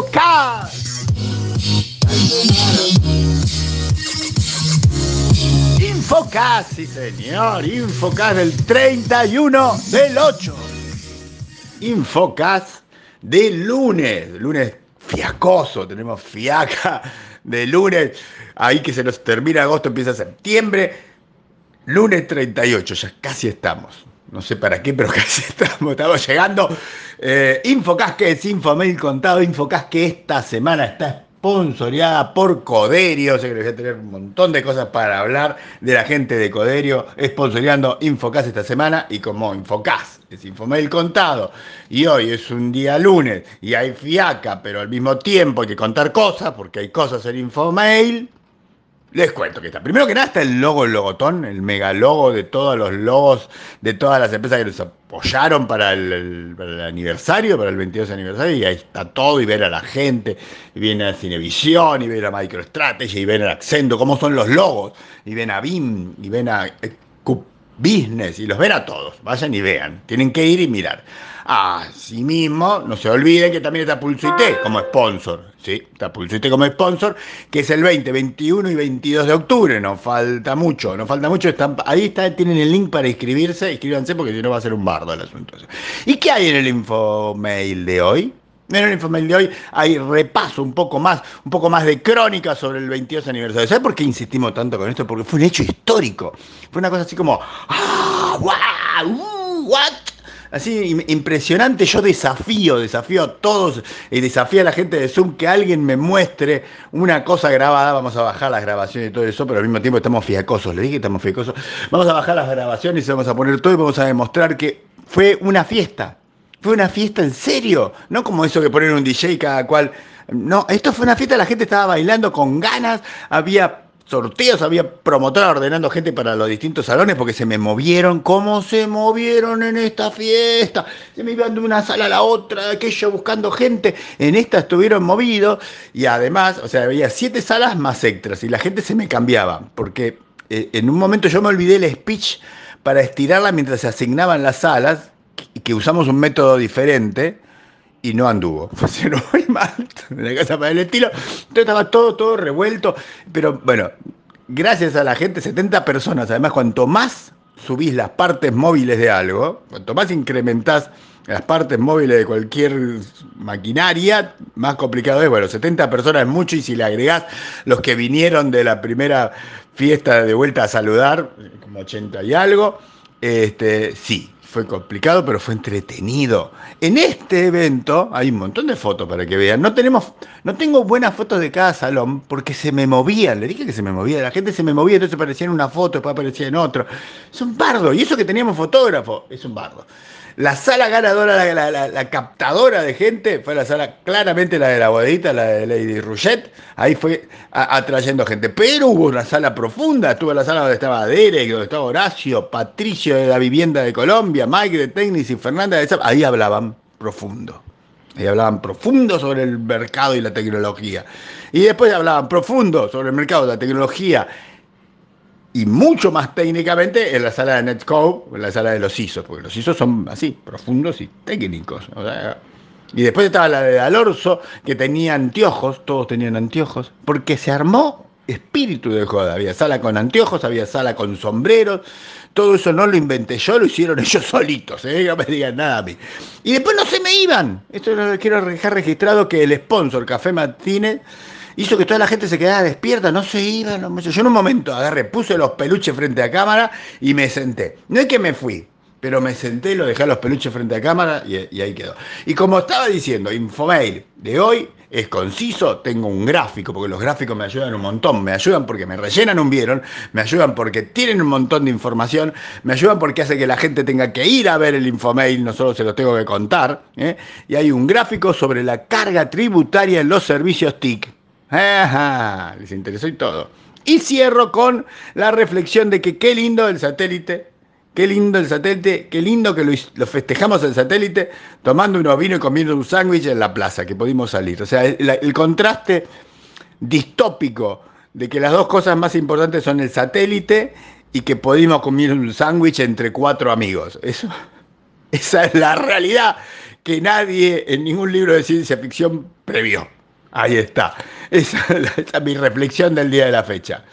Infocast. Infocast, sí señor, Infocast del 31 del 8. Infocast de lunes, lunes fiacoso, tenemos fiaca de lunes, ahí que se nos termina agosto, empieza septiembre, lunes 38, ya casi estamos. No sé para qué, pero casi estamos, llegando. Eh, Infocast, que es Infomail Contado, Infocast que esta semana está sponsoreada por Coderio, sé que les voy a tener un montón de cosas para hablar de la gente de Coderio, sponsoreando Infocast esta semana y como Infocast es Infomail contado y hoy es un día lunes y hay fiaca, pero al mismo tiempo hay que contar cosas porque hay cosas en Infomail. Les cuento que está. Primero que nada está el logo, el logotón, el mega logo de todos los logos de todas las empresas que nos apoyaron para el, para el aniversario, para el 22 aniversario, y ahí está todo, y ver a la gente, y viene a Cinevisión, y ven a MicroStrategy, y ven a Accendo, cómo son los logos, y ven a BIM, y ven a Cup Business, y los ven a todos, vayan y vean, tienen que ir y mirar. Asimismo, no se olviden que también está Pulsuité como sponsor, ¿sí? Está Pulsuité como sponsor, que es el 20, 21 y 22 de octubre, no falta mucho, no falta mucho, ahí está, tienen el link para inscribirse, inscríbanse porque si no va a ser un bardo el asunto. ¿Y qué hay en el infomail de hoy? En el infomail de hoy hay repaso un poco más, un poco más de crónica sobre el 22 aniversario. ¿Sabes por qué insistimos tanto con esto? Porque fue un hecho histórico. Fue una cosa así como, ¡ah! ¡Wow! Uh, ¿What? Así impresionante, yo desafío, desafío a todos y desafío a la gente de Zoom que alguien me muestre una cosa grabada. Vamos a bajar las grabaciones y todo eso, pero al mismo tiempo estamos fiacosos. Le dije que estamos fiacosos. Vamos a bajar las grabaciones y vamos a poner todo y vamos a demostrar que fue una fiesta. Fue una fiesta en serio, no como eso que ponen un DJ cada cual. No, esto fue una fiesta, la gente estaba bailando con ganas, había sorteos, había promotora ordenando gente para los distintos salones porque se me movieron, ¿cómo se movieron en esta fiesta? Se me iban de una sala a la otra, aquello buscando gente. En esta estuvieron movidos y además, o sea, había siete salas más extras y la gente se me cambiaba porque eh, en un momento yo me olvidé el speech para estirarla mientras se asignaban las salas y que usamos un método diferente y no anduvo. Funcionó muy mal la casa para el estilo. Entonces estaba todo, todo revuelto. Pero bueno, gracias a la gente, 70 personas. Además, cuanto más subís las partes móviles de algo, cuanto más incrementás las partes móviles de cualquier maquinaria, más complicado es. Bueno, 70 personas es mucho y si le agregás los que vinieron de la primera fiesta de vuelta a saludar, como 80 y algo, este, sí, fue complicado, pero fue entretenido. En este evento hay un montón de fotos para que vean. No tenemos, no tengo buenas fotos de cada salón porque se me movían. Le dije que se me movía, la gente se me movía, entonces aparecía en una foto, después aparecía en otro. Es un bardo. Y eso que teníamos fotógrafo, es un bardo. La sala ganadora, la, captadora de gente, fue la sala, claramente la de la bodeguita, la de Lady Rouget, ahí fue atrayendo gente. Pero hubo una sala profunda, estuvo la sala donde estaba Derek, donde estaba Horacio, Patricio de la Vivienda de Colombia, Mike de Technis y Fernanda de Ahí hablaban profundo. Ahí hablaban profundo sobre el mercado y la tecnología. Y después hablaban profundo sobre el mercado, la tecnología y mucho más técnicamente en la sala de Netcode, en la sala de los ISOs, porque los ISOs son así, profundos y técnicos. y después estaba la de Alorso, que tenía anteojos, todos tenían anteojos, porque se armó espíritu de joda. Había sala con anteojos, había sala con sombreros, todo eso no lo inventé yo, lo hicieron ellos solitos, ¿eh? no me digan nada a mí. Y después no se me iban. Esto lo quiero dejar registrado que el sponsor, Café Martínez, hizo que toda la gente se quedara despierta, no se iba. No, yo en un momento agarré, puse los peluches frente a cámara y me senté. No es que me fui, pero me senté, lo dejé los peluches frente a cámara y, ahí quedó. Y como estaba diciendo, Infomail de hoy es conciso, tengo un gráfico, porque los gráficos me ayudan un montón, me ayudan porque me rellenan un vieron, me ayudan porque tienen un montón de información, me ayudan porque hace que la gente tenga que ir a ver el Infomail, no solo se los tengo que contar, ¿eh? y hay un gráfico sobre la carga tributaria en los servicios TIC. Les interesó y todo. Y cierro con la reflexión de que qué lindo el satélite, qué lindo el satélite, qué lindo que lo, festejamos el satélite tomando unos vino y comiendo un sándwich en la plaza, que pudimos salir. O sea, el, contraste distópico de que las dos cosas más importantes son el satélite y que pudimos comer un sándwich entre cuatro amigos. Esa es la realidad que nadie en ningún libro de ciencia ficción previó. Ahí está. Esa, es mi reflexión del día de la fecha.